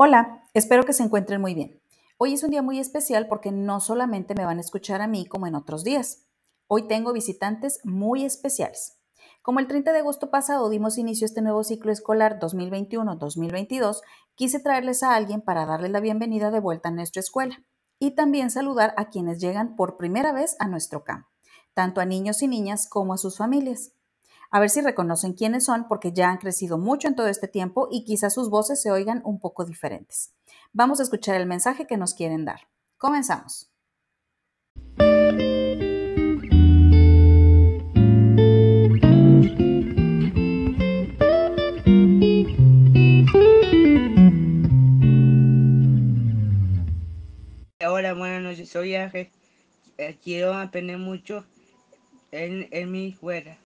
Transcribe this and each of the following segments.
Hola, espero que se encuentren muy bien. Hoy es un día muy especial porque no solamente me van a escuchar a mí como en otros días. Hoy tengo visitantes muy especiales. Como el 30 de agosto pasado dimos inicio a este nuevo ciclo escolar 2021-2022, quise traerles a alguien para darles la bienvenida de vuelta a nuestra escuela y también saludar a quienes llegan por primera vez a nuestro campo, tanto a niños y niñas como a sus familias. A ver si reconocen quiénes son porque ya han crecido mucho en todo este tiempo y quizás sus voces se oigan un poco diferentes. Vamos a escuchar el mensaje que nos quieren dar. Comenzamos. Hola, buenas noches, soy Ángel. Eh, quiero aprender mucho en, en mi escuela.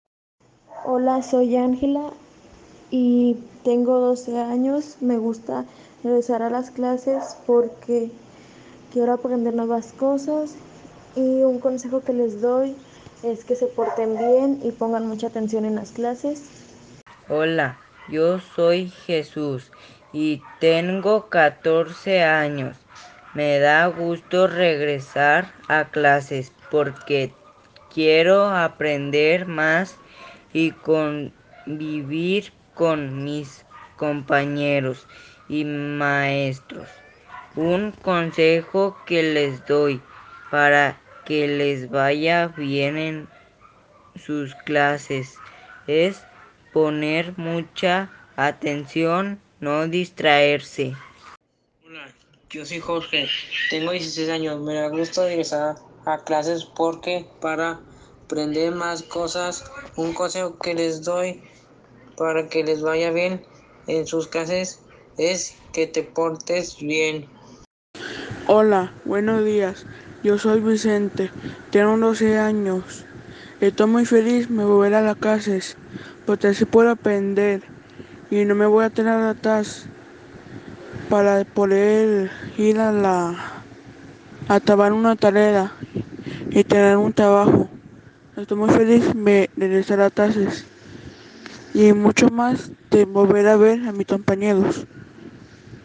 Hola, soy Ángela y tengo 12 años. Me gusta regresar a las clases porque quiero aprender nuevas cosas y un consejo que les doy es que se porten bien y pongan mucha atención en las clases. Hola, yo soy Jesús y tengo 14 años. Me da gusto regresar a clases porque quiero aprender más y convivir con mis compañeros y maestros. Un consejo que les doy para que les vaya bien en sus clases es poner mucha atención, no distraerse. Hola, yo soy Jorge, tengo 16 años, me da gusto regresar a clases porque para aprender más cosas. Un consejo que les doy para que les vaya bien en sus clases es que te portes bien. Hola, buenos días. Yo soy Vicente, tengo 12 años. Estoy muy feliz de volver a las clases porque así puedo aprender y no me voy a tener atrás para poder ir a la a una tarea y tener un trabajo. Estoy muy feliz de regresar a clases y mucho más de volver a ver a mis compañeros.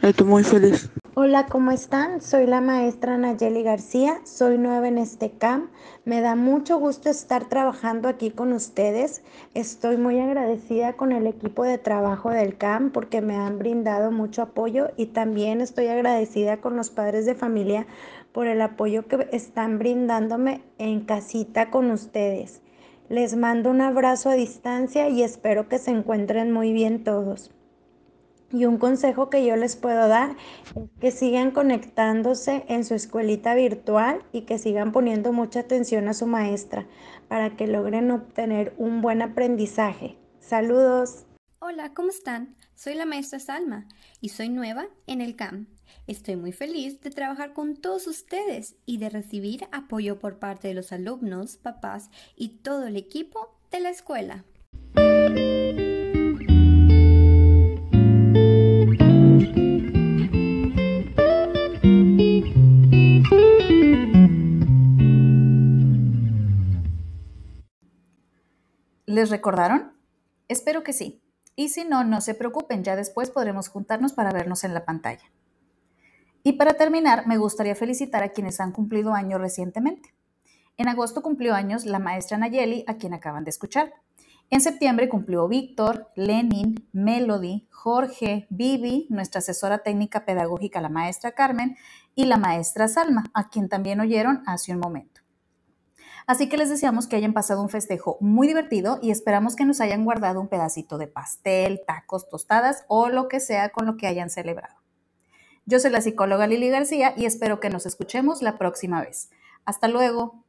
Estoy muy feliz. Hola, ¿cómo están? Soy la maestra Nayeli García, soy nueva en este CAM. Me da mucho gusto estar trabajando aquí con ustedes. Estoy muy agradecida con el equipo de trabajo del CAM porque me han brindado mucho apoyo y también estoy agradecida con los padres de familia por el apoyo que están brindándome en casita con ustedes. Les mando un abrazo a distancia y espero que se encuentren muy bien todos. Y un consejo que yo les puedo dar es que sigan conectándose en su escuelita virtual y que sigan poniendo mucha atención a su maestra para que logren obtener un buen aprendizaje. Saludos. Hola, ¿cómo están? Soy la maestra Salma y soy nueva en el CAM. Estoy muy feliz de trabajar con todos ustedes y de recibir apoyo por parte de los alumnos, papás y todo el equipo de la escuela. ¿Les recordaron? Espero que sí. Y si no, no se preocupen, ya después podremos juntarnos para vernos en la pantalla. Y para terminar, me gustaría felicitar a quienes han cumplido años recientemente. En agosto cumplió años la maestra Nayeli, a quien acaban de escuchar. En septiembre cumplió Víctor, Lenin, Melody, Jorge, Vivi, nuestra asesora técnica pedagógica, la maestra Carmen, y la maestra Salma, a quien también oyeron hace un momento. Así que les deseamos que hayan pasado un festejo muy divertido y esperamos que nos hayan guardado un pedacito de pastel, tacos, tostadas o lo que sea con lo que hayan celebrado. Yo soy la psicóloga Lili García y espero que nos escuchemos la próxima vez. Hasta luego.